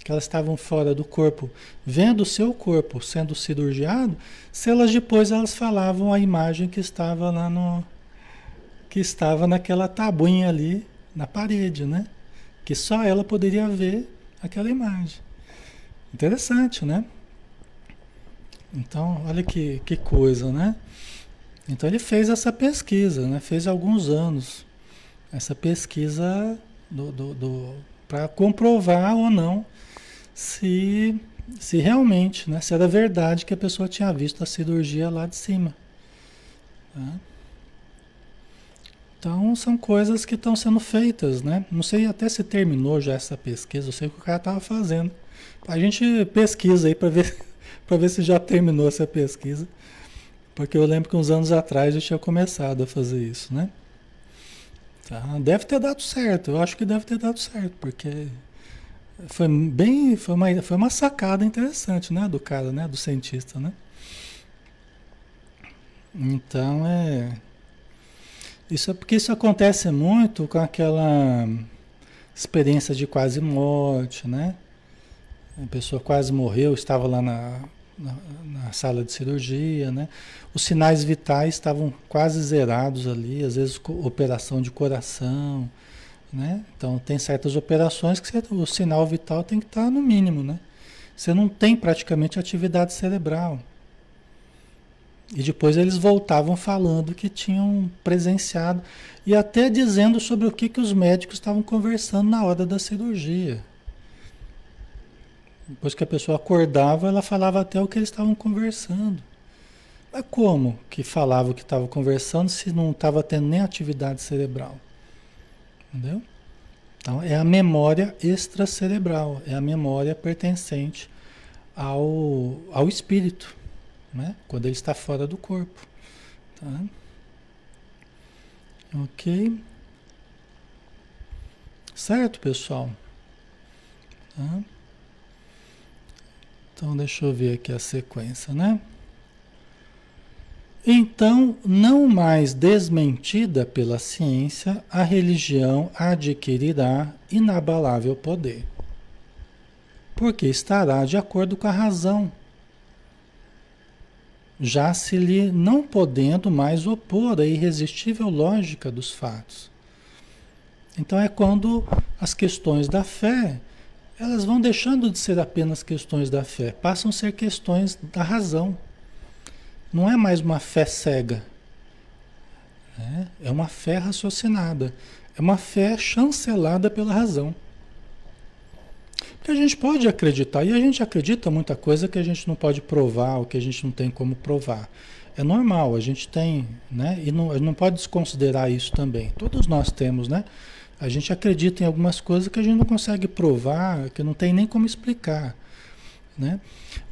que elas estavam fora do corpo, vendo o seu corpo sendo cirurgiado, se elas depois elas falavam a imagem que estava lá no que estava naquela tabuinha ali na parede, né? Que só ela poderia ver aquela imagem. Interessante, né? Então, olha que, que coisa, né? Então ele fez essa pesquisa, né? Fez alguns anos essa pesquisa do, do, do para comprovar ou não se, se realmente, né, se era verdade que a pessoa tinha visto a cirurgia lá de cima. Tá? Então são coisas que estão sendo feitas, né? Não sei até se terminou já essa pesquisa, eu sei o que o cara estava fazendo. A gente pesquisa aí para ver, [laughs] para ver se já terminou essa pesquisa. Porque eu lembro que uns anos atrás eu tinha começado a fazer isso, né? Tá? Deve ter dado certo, eu acho que deve ter dado certo, porque foi bem, foi uma, foi uma sacada interessante, né, do cara, né, do cientista, né? Então é isso é porque isso acontece muito com aquela experiência de quase morte, né? A pessoa quase morreu, estava lá na, na, na, sala de cirurgia, né? Os sinais vitais estavam quase zerados ali, às vezes operação de coração, né? Então tem certas operações que você, o sinal vital tem que estar no mínimo, né? Você não tem praticamente atividade cerebral. E depois eles voltavam falando que tinham presenciado e até dizendo sobre o que, que os médicos estavam conversando na hora da cirurgia. Depois que a pessoa acordava, ela falava até o que eles estavam conversando. Mas como que falava o que estava conversando se não estava tendo nem atividade cerebral? Entendeu? Então, é a memória extracerebral, é a memória pertencente ao, ao espírito, né? quando ele está fora do corpo. Tá? Ok? Certo, pessoal? Tá? Então, deixa eu ver aqui a sequência, né? Então, não mais desmentida pela ciência, a religião adquirirá inabalável poder, porque estará de acordo com a razão, já se lhe não podendo mais opor à irresistível lógica dos fatos. Então é quando as questões da fé, elas vão deixando de ser apenas questões da fé, passam a ser questões da razão. Não é mais uma fé cega. Né? É uma fé raciocinada. É uma fé chancelada pela razão. Porque a gente pode acreditar, e a gente acredita muita coisa que a gente não pode provar, ou que a gente não tem como provar. É normal, a gente tem, né? E não, não pode desconsiderar isso também. Todos nós temos, né? A gente acredita em algumas coisas que a gente não consegue provar, que não tem nem como explicar. Né?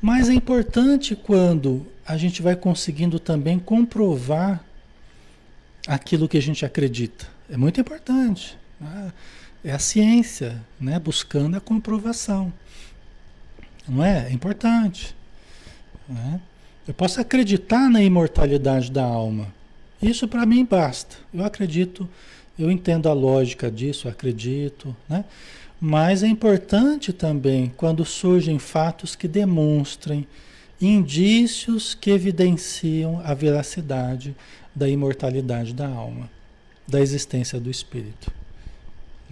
Mas é importante quando a gente vai conseguindo também comprovar aquilo que a gente acredita. É muito importante. Né? É a ciência, né? buscando a comprovação. Não é? É importante. Né? Eu posso acreditar na imortalidade da alma. Isso para mim basta. Eu acredito, eu entendo a lógica disso, acredito. Né? Mas é importante também quando surgem fatos que demonstrem indícios que evidenciam a veracidade da imortalidade da alma, da existência do espírito.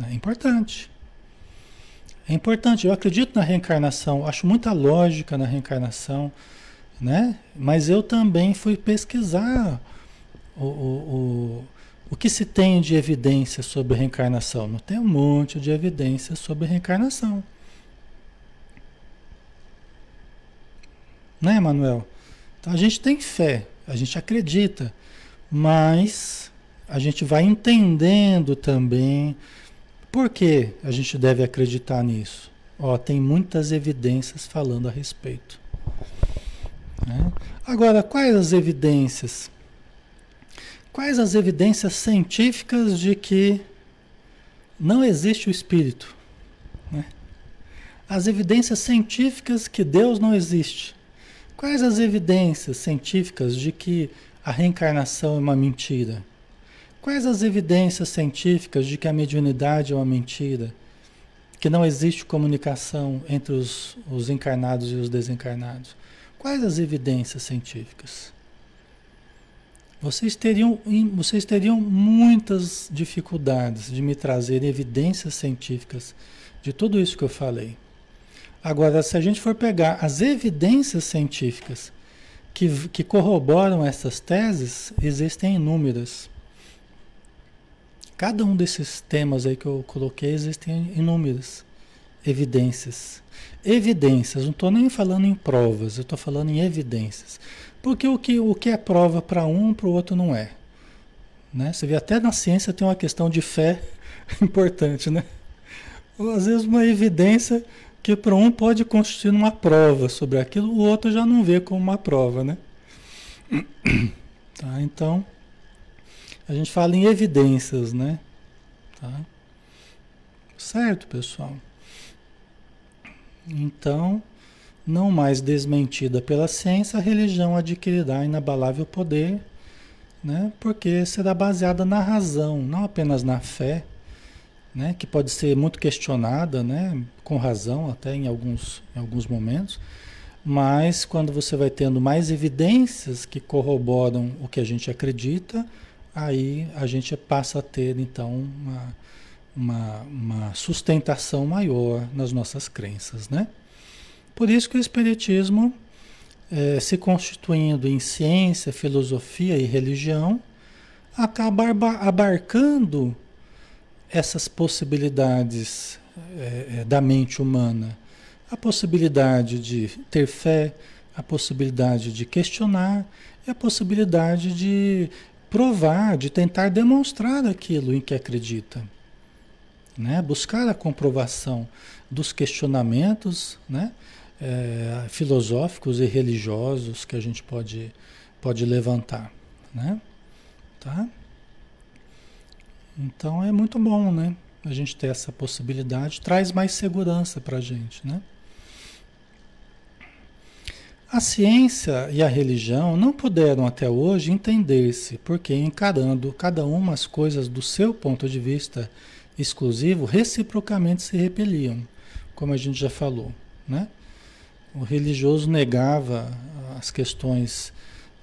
É importante. É importante. Eu acredito na reencarnação, acho muita lógica na reencarnação, né? Mas eu também fui pesquisar o, o, o o que se tem de evidência sobre reencarnação? Não tem um monte de evidência sobre reencarnação. Né, Manuel? Então a gente tem fé, a gente acredita, mas a gente vai entendendo também por que a gente deve acreditar nisso. Ó, tem muitas evidências falando a respeito. Né? Agora, quais as evidências? Quais as evidências científicas de que não existe o espírito? Né? As evidências científicas que Deus não existe. Quais as evidências científicas de que a reencarnação é uma mentira? Quais as evidências científicas de que a mediunidade é uma mentira? Que não existe comunicação entre os, os encarnados e os desencarnados? Quais as evidências científicas? Vocês teriam, vocês teriam muitas dificuldades de me trazer evidências científicas de tudo isso que eu falei. Agora, se a gente for pegar as evidências científicas que, que corroboram essas teses, existem inúmeras. Cada um desses temas aí que eu coloquei existem inúmeras evidências. Evidências, não estou nem falando em provas, eu estou falando em evidências. Porque o que, o que é prova para um, para o outro não é. Né? Você vê até na ciência tem uma questão de fé [laughs] importante, né? Ou, às vezes uma evidência que para um pode constituir uma prova sobre aquilo, o outro já não vê como uma prova, né? Tá, então, a gente fala em evidências, né? Tá? Certo, pessoal? Então, não mais desmentida pela ciência, a religião adquirirá inabalável poder, né? porque será baseada na razão, não apenas na fé, né, que pode ser muito questionada, né, com razão até em alguns, em alguns momentos, mas quando você vai tendo mais evidências que corroboram o que a gente acredita, aí a gente passa a ter então uma, uma, uma sustentação maior nas nossas crenças, né? Por isso que o Espiritismo, é, se constituindo em ciência, filosofia e religião, acaba abarcando essas possibilidades é, da mente humana. A possibilidade de ter fé, a possibilidade de questionar e a possibilidade de provar, de tentar demonstrar aquilo em que acredita. Né? Buscar a comprovação dos questionamentos né? É, filosóficos e religiosos que a gente pode, pode levantar. Né? Tá? Então é muito bom, né? A gente ter essa possibilidade, traz mais segurança para a gente, né? A ciência e a religião não puderam até hoje entender-se, porque encarando cada uma as coisas do seu ponto de vista exclusivo, reciprocamente se repeliam, como a gente já falou, né? O religioso negava as questões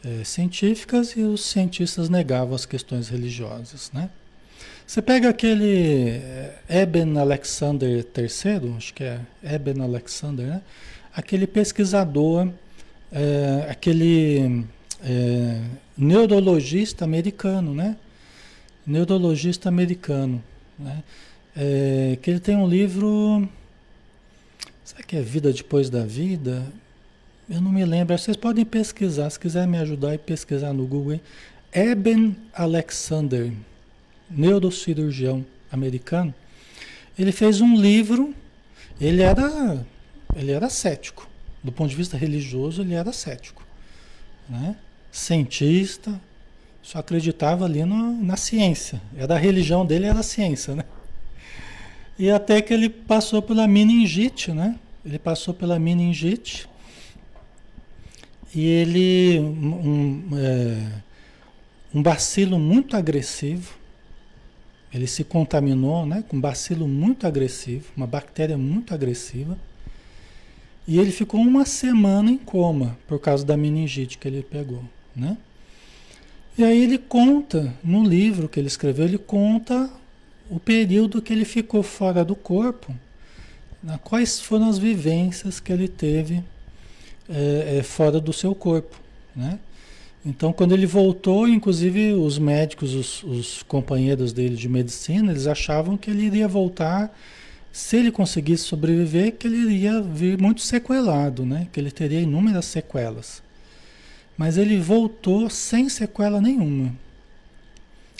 é, científicas e os cientistas negavam as questões religiosas, né? Você pega aquele eh, Eben Alexander III, acho que é Eben Alexander, né? Aquele pesquisador, é, aquele é, neurologista americano, né? Neurologista americano, né? É, que ele tem um livro, será que é Vida Depois da Vida? Eu não me lembro. Vocês podem pesquisar, se quiser me ajudar e pesquisar no Google. Eben Alexander, neurocirurgião americano. Ele fez um livro. Ele era, ele era cético. Do ponto de vista religioso, ele era cético. Né? Cientista, só acreditava ali no, na ciência. Era a religião dele, era a ciência, né? E até que ele passou pela meningite, né? Ele passou pela meningite e ele, um, é, um bacilo muito agressivo, ele se contaminou né, com um bacilo muito agressivo, uma bactéria muito agressiva, e ele ficou uma semana em coma por causa da meningite que ele pegou, né? E aí ele conta, no livro que ele escreveu, ele conta o período que ele ficou fora do corpo, quais foram as vivências que ele teve é, é, fora do seu corpo, né? Então, quando ele voltou, inclusive os médicos, os, os, companheiros dele de medicina, eles achavam que ele iria voltar, se ele conseguisse sobreviver, que ele iria vir muito sequelado, né? Que ele teria inúmeras sequelas. Mas ele voltou sem sequela nenhuma.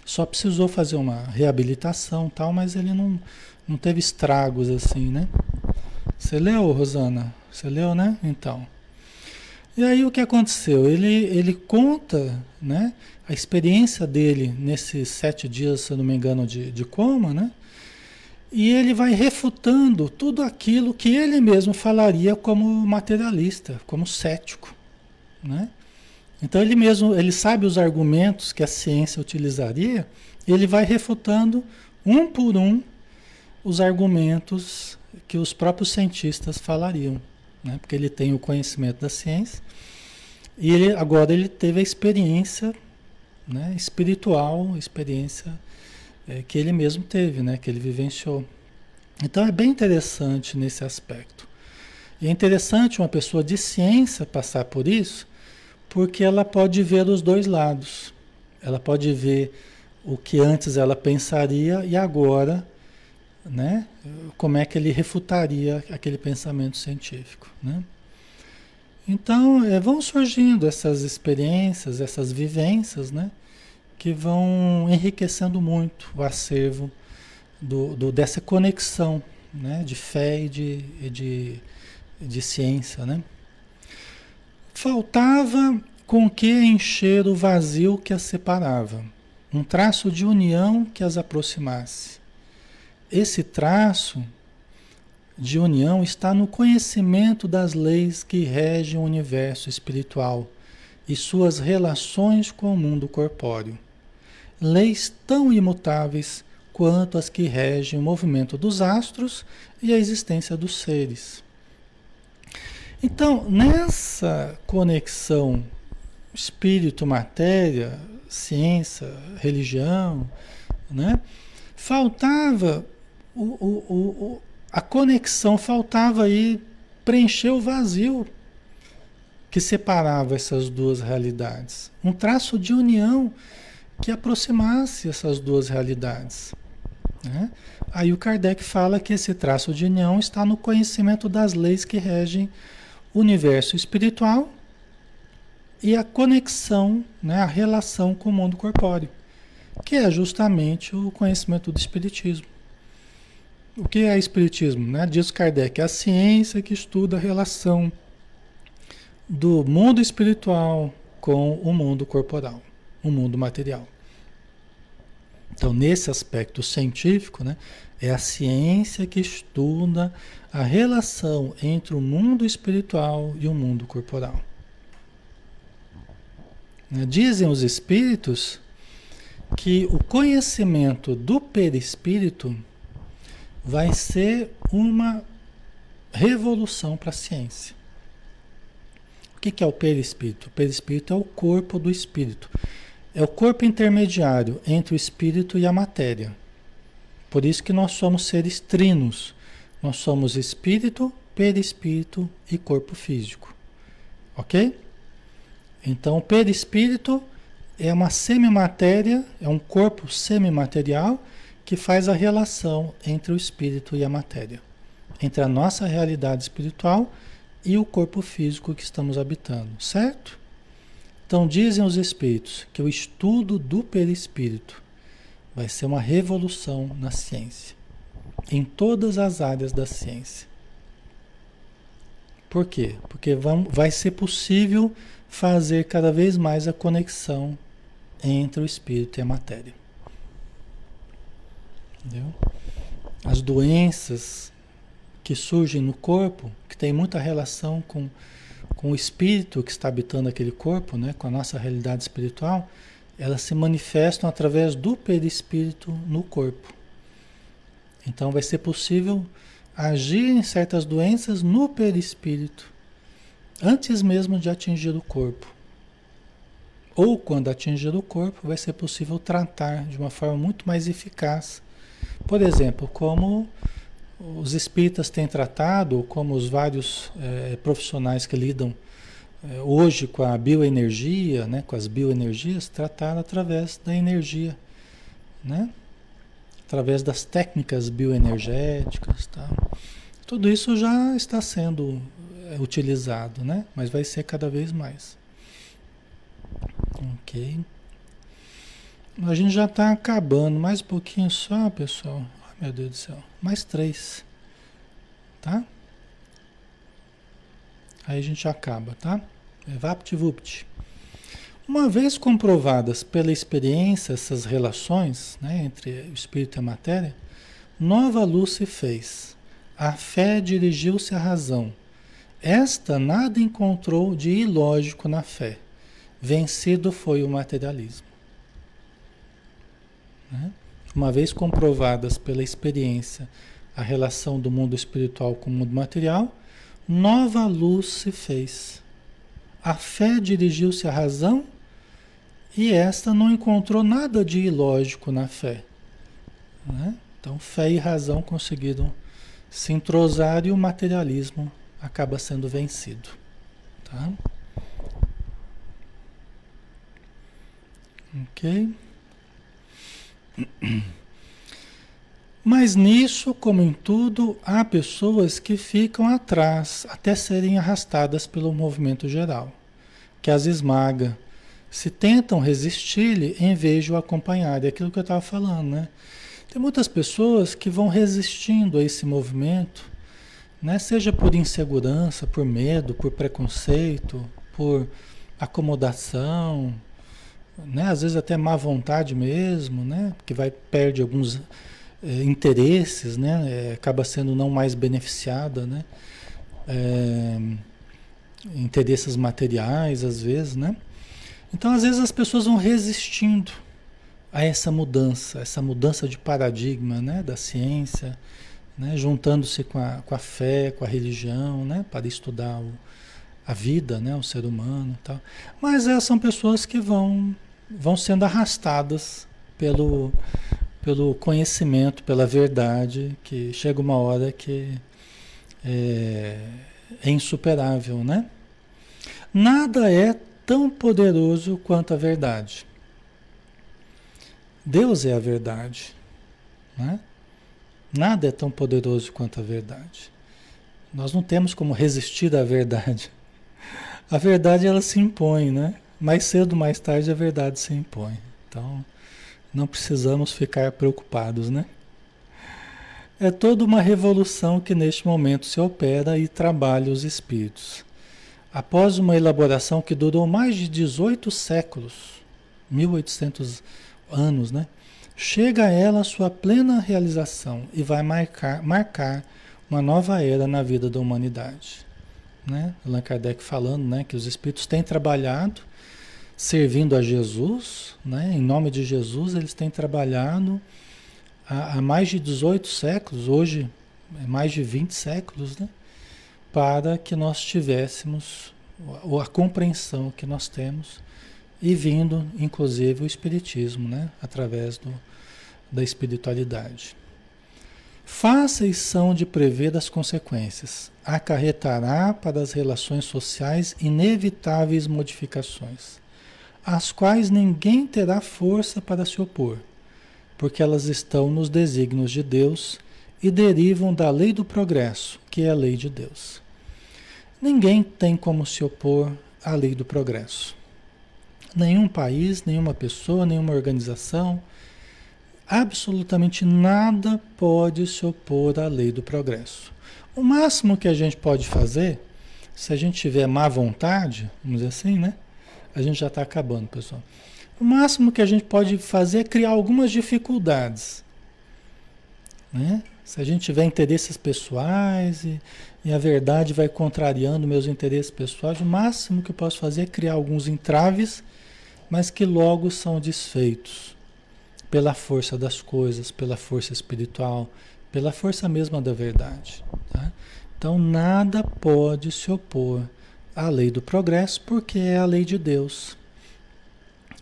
Só precisou fazer uma reabilitação tal, mas ele não, não teve estragos assim, né? Você leu, Rosana? Você leu, né? Então. E aí o que aconteceu? Ele, ele conta né, a experiência dele nesses sete dias, se eu não me engano, de, de coma, né? E ele vai refutando tudo aquilo que ele mesmo falaria como materialista, como cético, né? Então ele mesmo, ele sabe os argumentos que a ciência utilizaria, ele vai refutando um por um os argumentos que os próprios cientistas falariam né? porque ele tem o conhecimento da ciência. E ele, agora ele teve a experiência né? espiritual, experiência é, que ele mesmo teve, né? que ele vivenciou. Então é bem interessante nesse aspecto. E é interessante uma pessoa de ciência passar por isso, porque ela pode ver os dois lados. Ela pode ver o que antes ela pensaria e agora né? Como é que ele refutaria aquele pensamento científico, né? Então, é, vão surgindo essas experiências, essas vivências, né? Que vão enriquecendo muito o acervo do, do dessa conexão, né? De fé e de, de, de ciência, né? Faltava com que encher o vazio que as separava, um traço de união que as aproximasse esse traço de união está no conhecimento das leis que regem o universo espiritual e suas relações com o mundo corpóreo. Leis tão imutáveis quanto as que regem o movimento dos astros e a existência dos seres. Então, nessa conexão espírito-matéria, ciência, religião, né? faltava o, o, o, a conexão, faltava aí preencher o vazio que separava essas duas realidades. Um traço de união que aproximasse essas duas realidades. Né? Aí o Kardec fala que esse traço de união está no conhecimento das leis que regem o universo espiritual e a conexão, né, a relação com o mundo corpóreo, que é justamente o conhecimento do Espiritismo. O que é Espiritismo? Né? Diz Kardec, é a ciência que estuda a relação do mundo espiritual com o mundo corporal, o mundo material. Então, nesse aspecto científico, né, é a ciência que estuda a relação entre o mundo espiritual e o mundo corporal. Né, dizem os espíritos que o conhecimento do perispírito vai ser uma revolução para a ciência que, que é o perispírito? O perispírito é o corpo do espírito. É o corpo intermediário entre o espírito e a matéria. Por isso que nós somos seres trinos. Nós somos espírito, perispírito e corpo físico. Ok? Então, o perispírito é uma semimatéria, é um corpo semimaterial que faz a relação entre o espírito e a matéria, entre a nossa realidade espiritual e o corpo físico que estamos habitando, certo? Então dizem os espíritos que o estudo do perispírito vai ser uma revolução na ciência, em todas as áreas da ciência. Por quê? Porque vão, vai ser possível fazer cada vez mais a conexão entre o espírito e a matéria. Entendeu? As doenças que surgem no corpo, que tem muita relação com, com o espírito que está habitando aquele corpo, né, com a nossa realidade espiritual, elas se manifestam através do perispírito no corpo. Então vai ser possível agir em certas doenças no perispírito, antes mesmo de atingir o corpo. Ou quando atingir o corpo, vai ser possível tratar de uma forma muito mais eficaz. Por exemplo, como os espíritas têm tratado, como os vários é, profissionais que lidam é, hoje com a bioenergia, né, com as bioenergias, trataram através da energia, né? através das técnicas bioenergéticas. Tá? Tudo isso já está sendo é, utilizado, né? mas vai ser cada vez mais. Ok. A gente já está acabando, mais um pouquinho só, pessoal. Meu Deus do céu. Mais três. Tá? Aí a gente acaba, tá? É VaptVupt. Uma vez comprovadas pela experiência essas relações né, entre o espírito e a matéria, nova luz se fez. A fé dirigiu-se à razão. Esta nada encontrou de ilógico na fé. Vencido foi o materialismo. Né? uma vez comprovadas pela experiência a relação do mundo espiritual com o mundo material, nova luz se fez. A fé dirigiu-se à razão e esta não encontrou nada de ilógico na fé. Né? Então, fé e razão conseguiram se entrosar e o materialismo acaba sendo vencido. Tá? Ok? [clears throat] Mas nisso, como em tudo, há pessoas que ficam atrás até serem arrastadas pelo movimento geral, que as esmaga. Se tentam resistir-lhe em vez de o acompanhar. É aquilo que eu estava falando, né? Tem muitas pessoas que vão resistindo a esse movimento, né? seja por insegurança, por medo, por preconceito, por acomodação, né? às vezes até má vontade mesmo, né? que vai perde alguns é, interesses, né? É, acaba sendo não mais beneficiada, né? É, interesses materiais, às vezes, né? Então, às vezes as pessoas vão resistindo a essa mudança, essa mudança de paradigma né, da ciência, né, juntando-se com a, com a fé, com a religião, né, para estudar o, a vida, né, o ser humano tal. Mas essas são pessoas que vão, vão sendo arrastadas pelo, pelo conhecimento, pela verdade, que chega uma hora que é, é insuperável, né? Nada é tão poderoso quanto a verdade. Deus é a verdade, né? Nada é tão poderoso quanto a verdade. Nós não temos como resistir à verdade. A verdade ela se impõe, né? Mais cedo mais tarde a verdade se impõe. Então, não precisamos ficar preocupados, né? É toda uma revolução que neste momento se opera e trabalha os espíritos. Após uma elaboração que durou mais de 18 séculos, 1800 anos, né? Chega a ela a sua plena realização e vai marcar, marcar uma nova era na vida da humanidade. Né? Allan Kardec falando né, que os espíritos têm trabalhado servindo a Jesus, né? em nome de Jesus, eles têm trabalhado há, há mais de 18 séculos, hoje é mais de 20 séculos, né? para que nós tivéssemos a compreensão que nós temos e vindo, inclusive, o Espiritismo, né? através do, da espiritualidade. Fáceis são de prever as consequências. Acarretará para as relações sociais inevitáveis modificações às quais ninguém terá força para se opor, porque elas estão nos desígnios de Deus e derivam da lei do progresso, que é a lei de Deus. Ninguém tem como se opor à lei do progresso. Nenhum país, nenhuma pessoa, nenhuma organização, absolutamente nada pode se opor à lei do progresso. O máximo que a gente pode fazer, se a gente tiver má vontade, vamos dizer assim, né? A gente já está acabando, pessoal. O máximo que a gente pode fazer é criar algumas dificuldades. Né? Se a gente tiver interesses pessoais e, e, a verdade vai contrariando meus interesses pessoais, o máximo que eu posso fazer é criar alguns entraves, mas que logo são desfeitos pela força das coisas, pela força espiritual, pela força mesma da verdade. Tá? Então nada pode se opor a lei do progresso, porque é a lei de Deus.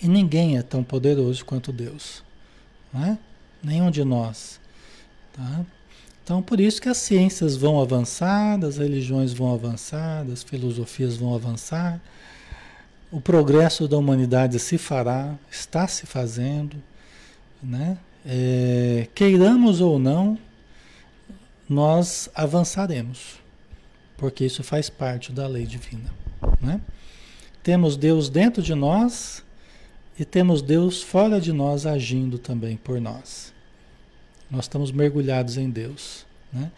E ninguém é tão poderoso quanto Deus. Não é? Nenhum de nós. Tá? Então, por isso que as ciências vão avançar, as religiões vão avançar, as filosofias vão avançar, o progresso da humanidade se fará, está se fazendo, né? É, queiramos ou não, nós avançaremos porque isso faz parte da lei divina. Né? Temos Deus dentro de nós e temos Deus fora de nós agindo também por nós. Nós estamos mergulhados em Deus. Né?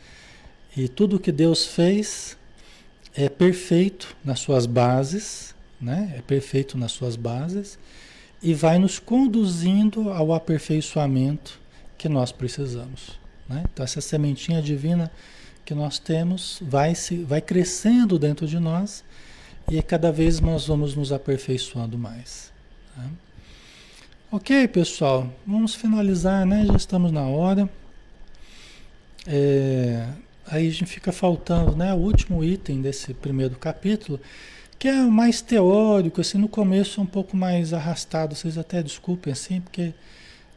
E tudo que Deus fez é perfeito nas suas bases, né? é perfeito nas suas bases e vai nos conduzindo ao aperfeiçoamento que nós precisamos. Né? Então, essa sementinha divina que nós temos vai, se, vai crescendo dentro de nós e cada vez nós vamos nos aperfeiçoando mais. Tá? Ok, pessoal, vamos finalizar, né? Já estamos na hora. É, aí a gente fica faltando, né? O último item desse primeiro capítulo, que é mais teórico, assim, no começo um pouco mais arrastado. Vocês até desculpem, assim, porque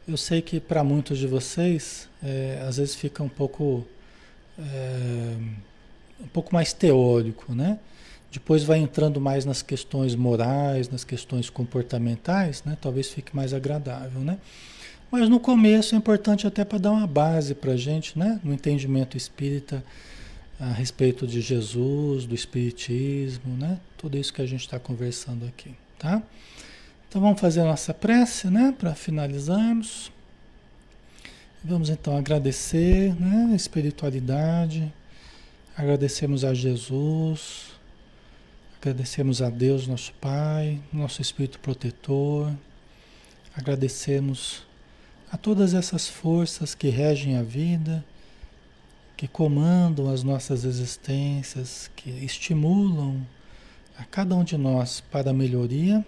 eu sei que para muitos de vocês, é, às vezes fica um pouco é, um pouco mais teórico, né? Depois vai entrando mais nas questões morais, nas questões comportamentais, né? Talvez fique mais agradável, né? Mas no começo é importante até para dar uma base para a gente, né? No entendimento espírita a respeito de Jesus, do Espiritismo, né? Tudo isso que a gente está conversando aqui, tá? Então vamos fazer a nossa prece, né? Para finalizarmos. Vamos então agradecer né, a espiritualidade, agradecemos a Jesus, agradecemos a Deus, nosso Pai, nosso Espírito protetor, agradecemos a todas essas forças que regem a vida, que comandam as nossas existências, que estimulam a cada um de nós para a melhoria,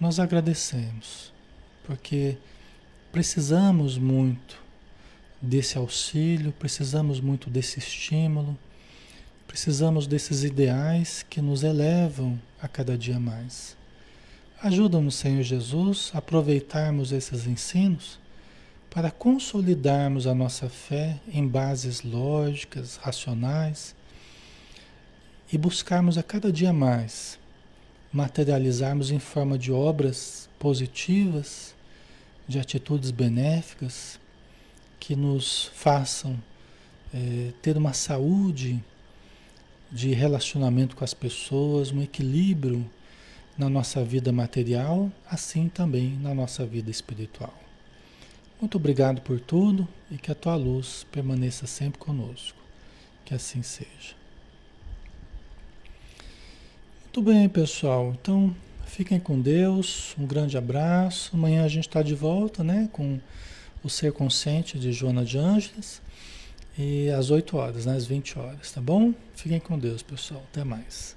nós agradecemos porque precisamos muito desse auxílio, precisamos muito desse estímulo, precisamos desses ideais que nos elevam a cada dia mais. Ajuda-nos, Senhor Jesus, a aproveitarmos esses ensinos para consolidarmos a nossa fé em bases lógicas, racionais e buscarmos a cada dia mais materializarmos em forma de obras positivas, de atitudes benéficas que nos façam é, ter uma saúde de relacionamento com as pessoas, um equilíbrio na nossa vida material, assim também na nossa vida espiritual. Muito obrigado por tudo e que a tua luz permaneça sempre conosco. Que assim seja. Muito bem, pessoal. Então, fiquem com Deus. Um grande abraço. Amanhã a gente está de volta, né? Com o Ser Consciente de Joana de Ângeles. E às 8 horas, né? Às 20 horas, tá bom? Fiquem com Deus, pessoal. Até mais.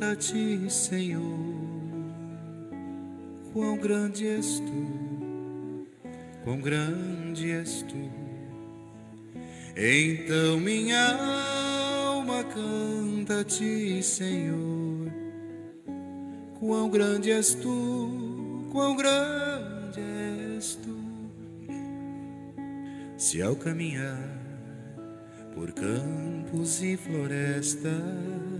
canta a ti, Senhor. Quão grande és tu, quão grande és tu. Então minha alma canta a ti, Senhor. Quão grande és tu, quão grande és tu. Se ao caminhar por campos e florestas,